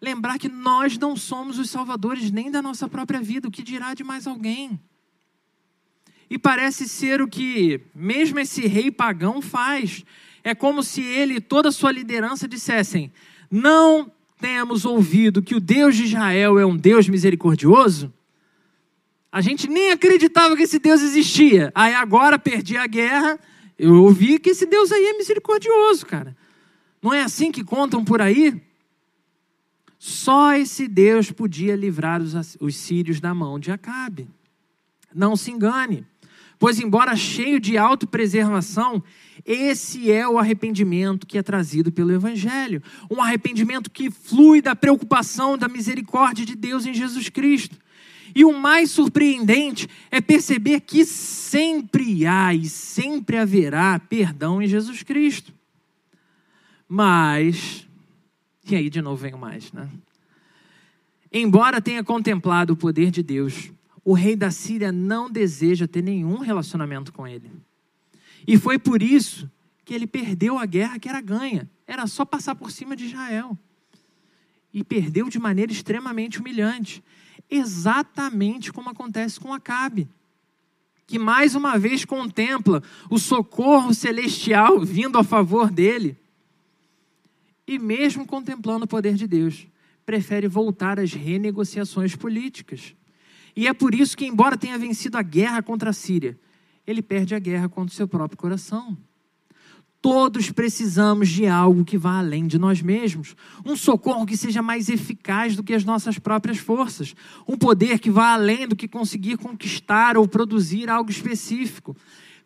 lembrar que nós não somos os salvadores nem da nossa própria vida, o que dirá de mais alguém? E parece ser o que mesmo esse rei pagão faz. É como se ele e toda a sua liderança dissessem: Não temos ouvido que o Deus de Israel é um Deus misericordioso? A gente nem acreditava que esse Deus existia. Aí agora perdi a guerra, eu ouvi que esse Deus aí é misericordioso, cara. Não é assim que contam por aí? Só esse Deus podia livrar os, os sírios da mão de Acabe. Não se engane, pois, embora cheio de autopreservação, esse é o arrependimento que é trazido pelo Evangelho. Um arrependimento que flui da preocupação, da misericórdia de Deus em Jesus Cristo. E o mais surpreendente é perceber que sempre há e sempre haverá perdão em Jesus Cristo. Mas e aí de novo vem o mais, né? Embora tenha contemplado o poder de Deus, o rei da Síria não deseja ter nenhum relacionamento com ele. E foi por isso que ele perdeu a guerra que era ganha. Era só passar por cima de Israel. E perdeu de maneira extremamente humilhante. Exatamente como acontece com Acabe. Que mais uma vez contempla o socorro celestial vindo a favor dele e, mesmo contemplando o poder de Deus, prefere voltar às renegociações políticas. E é por isso que, embora tenha vencido a guerra contra a Síria, ele perde a guerra contra o seu próprio coração. Todos precisamos de algo que vá além de nós mesmos, um socorro que seja mais eficaz do que as nossas próprias forças, um poder que vá além do que conseguir conquistar ou produzir algo específico.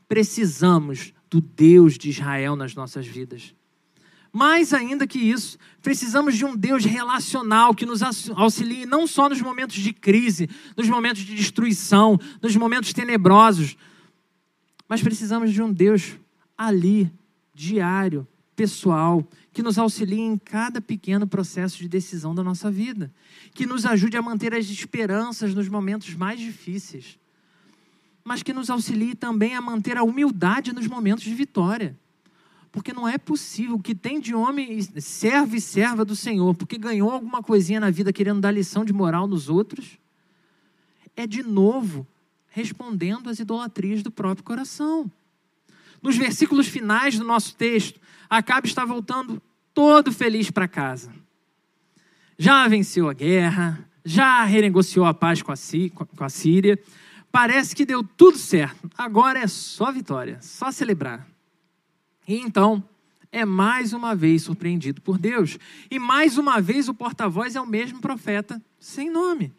Precisamos do Deus de Israel nas nossas vidas. Mais ainda que isso, precisamos de um Deus relacional que nos auxilie não só nos momentos de crise, nos momentos de destruição, nos momentos tenebrosos, mas precisamos de um Deus ali, diário, pessoal, que nos auxilie em cada pequeno processo de decisão da nossa vida, que nos ajude a manter as esperanças nos momentos mais difíceis, mas que nos auxilie também a manter a humildade nos momentos de vitória. Porque não é possível que tem de homem servo e serva do Senhor, porque ganhou alguma coisinha na vida querendo dar lição de moral nos outros, é de novo respondendo às idolatrias do próprio coração. Nos versículos finais do nosso texto, Acabe está voltando todo feliz para casa. já venceu a guerra, já renegociou a paz com a Síria. Parece que deu tudo certo. Agora é só vitória, só celebrar. E então, é mais uma vez surpreendido por Deus. E mais uma vez o porta-voz é o mesmo profeta, sem nome.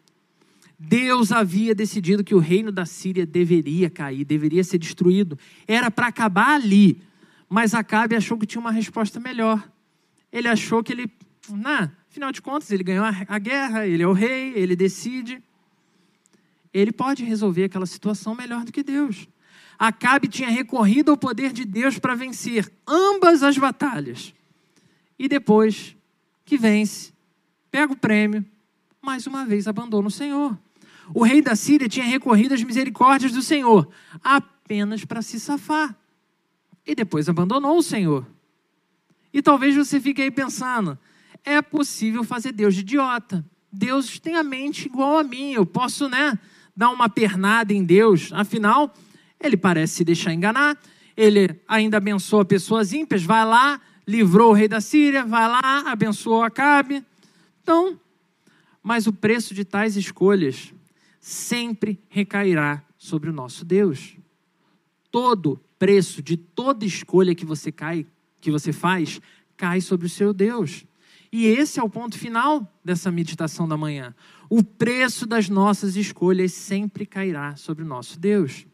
Deus havia decidido que o reino da Síria deveria cair, deveria ser destruído. Era para acabar ali. Mas Acabe achou que tinha uma resposta melhor. Ele achou que ele, na, afinal de contas, ele ganhou a guerra, ele é o rei, ele decide. Ele pode resolver aquela situação melhor do que Deus. Acabe tinha recorrido ao poder de Deus para vencer ambas as batalhas. E depois que vence, pega o prêmio, mais uma vez abandona o Senhor. O rei da Síria tinha recorrido às misericórdias do Senhor, apenas para se safar. E depois abandonou o Senhor. E talvez você fique aí pensando: é possível fazer Deus de idiota. Deus tem a mente igual a mim. Eu posso, né, dar uma pernada em Deus. Afinal, ele parece se deixar enganar. Ele ainda abençoa pessoas ímpias. Vai lá, livrou o rei da Síria. Vai lá, abençoou Acabe. Então, mas o preço de tais escolhas sempre recairá sobre o nosso Deus. Todo preço de toda escolha que você cai, que você faz, cai sobre o seu Deus. E esse é o ponto final dessa meditação da manhã. O preço das nossas escolhas sempre cairá sobre o nosso Deus.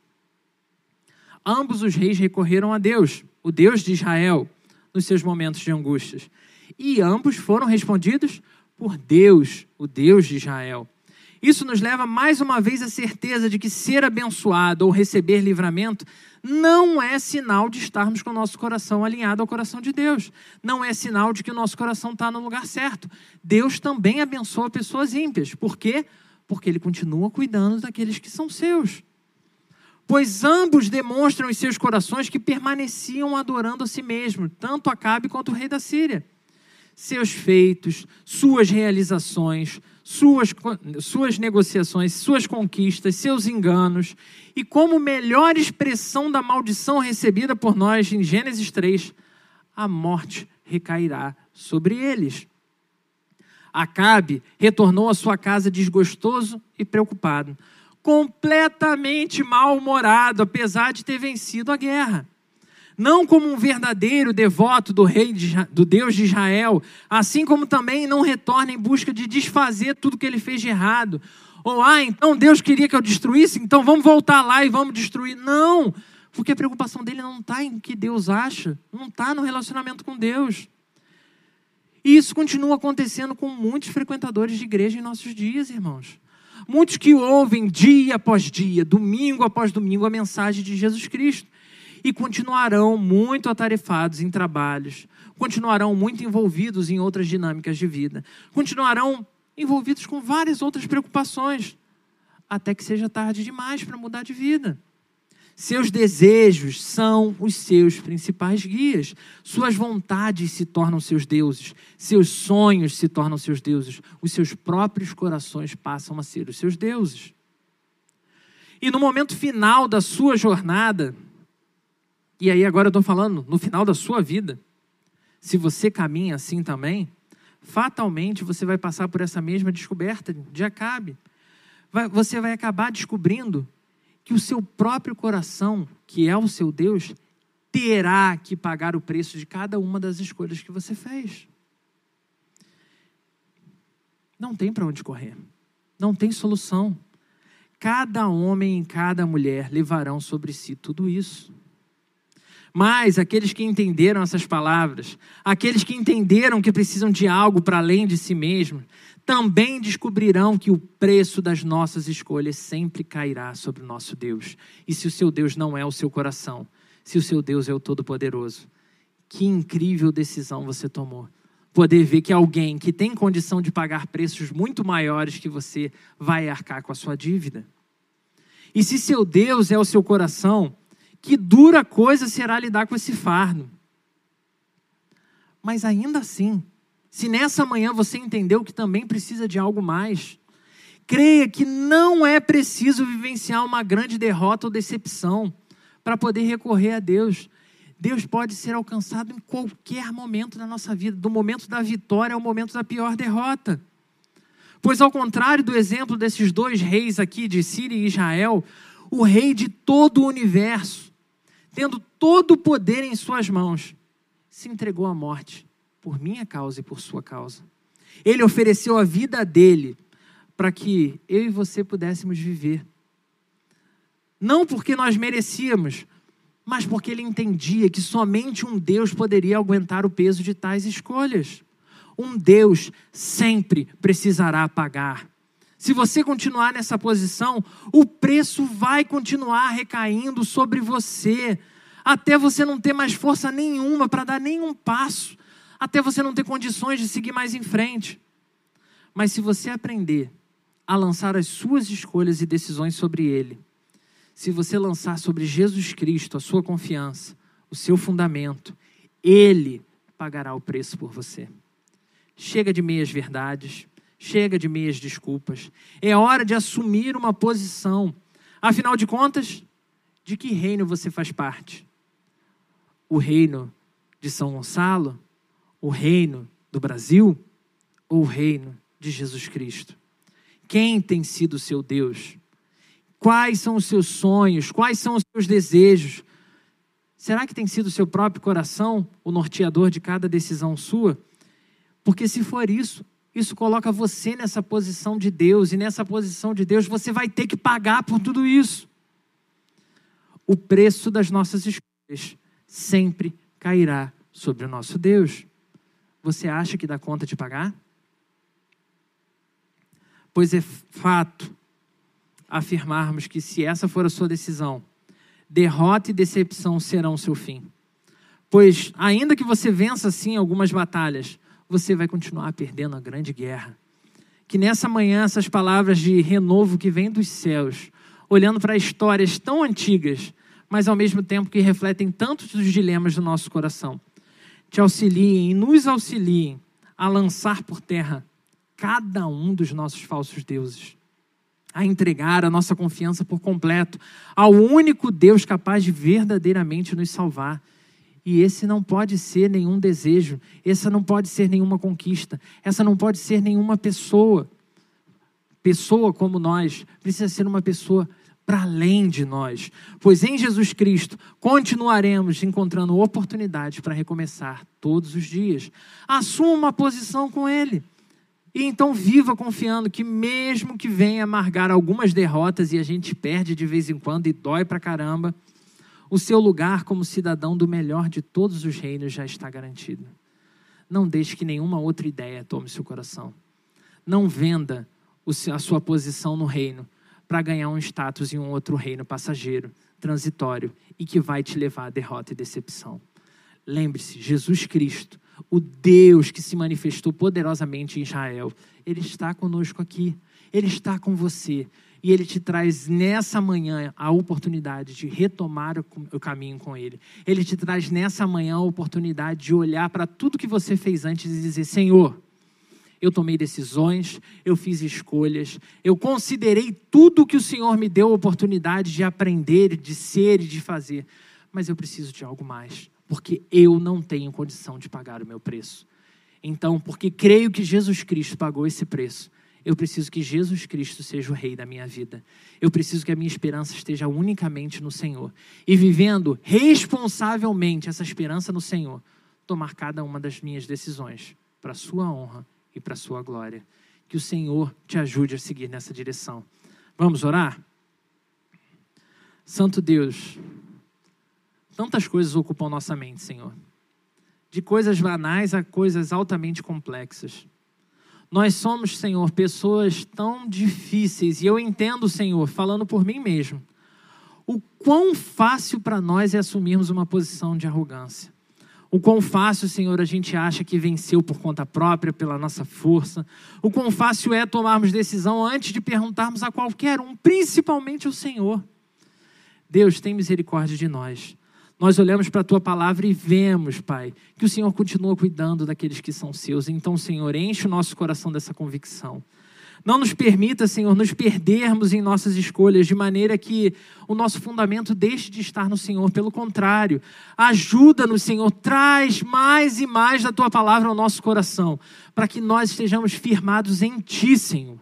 Ambos os reis recorreram a Deus, o Deus de Israel, nos seus momentos de angústias. E ambos foram respondidos por Deus, o Deus de Israel. Isso nos leva mais uma vez à certeza de que ser abençoado ou receber livramento não é sinal de estarmos com o nosso coração alinhado ao coração de Deus. Não é sinal de que o nosso coração está no lugar certo. Deus também abençoa pessoas ímpias. Por quê? Porque Ele continua cuidando daqueles que são seus. Pois ambos demonstram em seus corações que permaneciam adorando a si mesmo, tanto Acabe quanto o rei da Síria. Seus feitos, suas realizações, suas, suas negociações, suas conquistas, seus enganos, e como melhor expressão da maldição recebida por nós em Gênesis 3, a morte recairá sobre eles. Acabe retornou à sua casa desgostoso e preocupado, completamente mal-humorado, apesar de ter vencido a guerra não como um verdadeiro devoto do rei de, do Deus de Israel, assim como também não retorna em busca de desfazer tudo que ele fez de errado. Ou ah, então Deus queria que eu destruísse, então vamos voltar lá e vamos destruir. Não, porque a preocupação dele não está em o que Deus acha, não está no relacionamento com Deus. E isso continua acontecendo com muitos frequentadores de igreja em nossos dias, irmãos. Muitos que ouvem dia após dia, domingo após domingo, a mensagem de Jesus Cristo e continuarão muito atarefados em trabalhos, continuarão muito envolvidos em outras dinâmicas de vida, continuarão envolvidos com várias outras preocupações, até que seja tarde demais para mudar de vida. Seus desejos são os seus principais guias. Suas vontades se tornam seus deuses. Seus sonhos se tornam seus deuses. Os seus próprios corações passam a ser os seus deuses. E no momento final da sua jornada, e aí agora eu estou falando no final da sua vida. Se você caminha assim também, fatalmente você vai passar por essa mesma descoberta de Acabe. Vai, você vai acabar descobrindo que o seu próprio coração, que é o seu Deus, terá que pagar o preço de cada uma das escolhas que você fez. Não tem para onde correr. Não tem solução. Cada homem e cada mulher levarão sobre si tudo isso. Mas aqueles que entenderam essas palavras, aqueles que entenderam que precisam de algo para além de si mesmos, também descobrirão que o preço das nossas escolhas sempre cairá sobre o nosso Deus. E se o seu Deus não é o seu coração, se o seu Deus é o Todo-Poderoso, que incrível decisão você tomou. Poder ver que alguém que tem condição de pagar preços muito maiores que você vai arcar com a sua dívida. E se seu Deus é o seu coração, que dura coisa será lidar com esse fardo. Mas ainda assim, se nessa manhã você entendeu que também precisa de algo mais, creia que não é preciso vivenciar uma grande derrota ou decepção para poder recorrer a Deus. Deus pode ser alcançado em qualquer momento da nossa vida, do momento da vitória ao momento da pior derrota. Pois, ao contrário do exemplo desses dois reis aqui de Síria e Israel, o rei de todo o universo, tendo todo o poder em suas mãos, se entregou à morte por minha causa e por sua causa. Ele ofereceu a vida dele para que eu e você pudéssemos viver. Não porque nós merecíamos, mas porque ele entendia que somente um Deus poderia aguentar o peso de tais escolhas. Um Deus sempre precisará pagar. Se você continuar nessa posição, o preço vai continuar recaindo sobre você, até você não ter mais força nenhuma para dar nenhum passo, até você não ter condições de seguir mais em frente. Mas se você aprender a lançar as suas escolhas e decisões sobre Ele, se você lançar sobre Jesus Cristo a sua confiança, o seu fundamento, Ele pagará o preço por você. Chega de meias verdades, chega de meias desculpas. É hora de assumir uma posição. Afinal de contas, de que reino você faz parte? O reino de São Gonçalo? O reino do Brasil? Ou o reino de Jesus Cristo? Quem tem sido o seu Deus? Quais são os seus sonhos? Quais são os seus desejos? Será que tem sido o seu próprio coração o norteador de cada decisão sua? Porque se for isso, isso coloca você nessa posição de Deus, e nessa posição de Deus você vai ter que pagar por tudo isso. O preço das nossas escolhas sempre cairá sobre o nosso Deus. Você acha que dá conta de pagar? Pois é fato afirmarmos que se essa for a sua decisão, derrota e decepção serão o seu fim. Pois, ainda que você vença sim algumas batalhas, você vai continuar perdendo a grande guerra. Que nessa manhã essas palavras de renovo que vêm dos céus, olhando para histórias tão antigas, mas ao mesmo tempo que refletem tantos dos dilemas do nosso coração, te auxiliem e nos auxiliem a lançar por terra cada um dos nossos falsos deuses a entregar a nossa confiança por completo ao único Deus capaz de verdadeiramente nos salvar. E esse não pode ser nenhum desejo, essa não pode ser nenhuma conquista, essa não pode ser nenhuma pessoa. Pessoa como nós precisa ser uma pessoa para além de nós, pois em Jesus Cristo continuaremos encontrando oportunidades para recomeçar todos os dias. Assuma uma posição com Ele. E então viva confiando que, mesmo que venha amargar algumas derrotas e a gente perde de vez em quando e dói pra caramba, o seu lugar como cidadão do melhor de todos os reinos já está garantido. Não deixe que nenhuma outra ideia tome seu coração. Não venda a sua posição no reino para ganhar um status em um outro reino passageiro, transitório e que vai te levar à derrota e decepção. Lembre-se, Jesus Cristo o Deus que se manifestou poderosamente em Israel, ele está conosco aqui, ele está com você. E ele te traz nessa manhã a oportunidade de retomar o caminho com ele. Ele te traz nessa manhã a oportunidade de olhar para tudo que você fez antes e dizer: Senhor, eu tomei decisões, eu fiz escolhas, eu considerei tudo que o Senhor me deu a oportunidade de aprender, de ser e de fazer, mas eu preciso de algo mais porque eu não tenho condição de pagar o meu preço. Então, porque creio que Jesus Cristo pagou esse preço, eu preciso que Jesus Cristo seja o rei da minha vida. Eu preciso que a minha esperança esteja unicamente no Senhor. E vivendo responsavelmente essa esperança no Senhor, tomar cada uma das minhas decisões para a sua honra e para a sua glória. Que o Senhor te ajude a seguir nessa direção. Vamos orar? Santo Deus, Tantas coisas ocupam nossa mente, Senhor. De coisas banais a coisas altamente complexas. Nós somos, Senhor, pessoas tão difíceis, e eu entendo, Senhor, falando por mim mesmo, o quão fácil para nós é assumirmos uma posição de arrogância. O quão fácil, Senhor, a gente acha que venceu por conta própria, pela nossa força. O quão fácil é tomarmos decisão antes de perguntarmos a qualquer um, principalmente o Senhor. Deus, tem misericórdia de nós. Nós olhamos para a tua palavra e vemos, Pai, que o Senhor continua cuidando daqueles que são seus. Então, Senhor, enche o nosso coração dessa convicção. Não nos permita, Senhor, nos perdermos em nossas escolhas, de maneira que o nosso fundamento deixe de estar no Senhor. Pelo contrário, ajuda-nos, Senhor, traz mais e mais da tua palavra ao nosso coração, para que nós estejamos firmados em Ti, Senhor.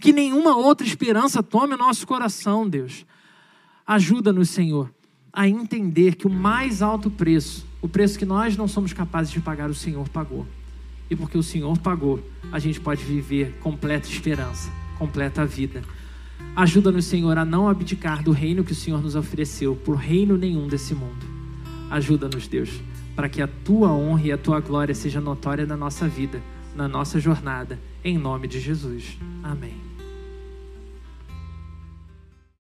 Que nenhuma outra esperança tome o nosso coração, Deus. Ajuda-nos, Senhor, a entender que o mais alto preço, o preço que nós não somos capazes de pagar, o Senhor pagou e porque o Senhor pagou, a gente pode viver completa esperança, completa vida. Ajuda-nos, Senhor, a não abdicar do reino que o Senhor nos ofereceu por reino nenhum desse mundo. Ajuda-nos, Deus, para que a tua honra e a tua glória seja notória na nossa vida, na nossa jornada, em nome de Jesus. Amém.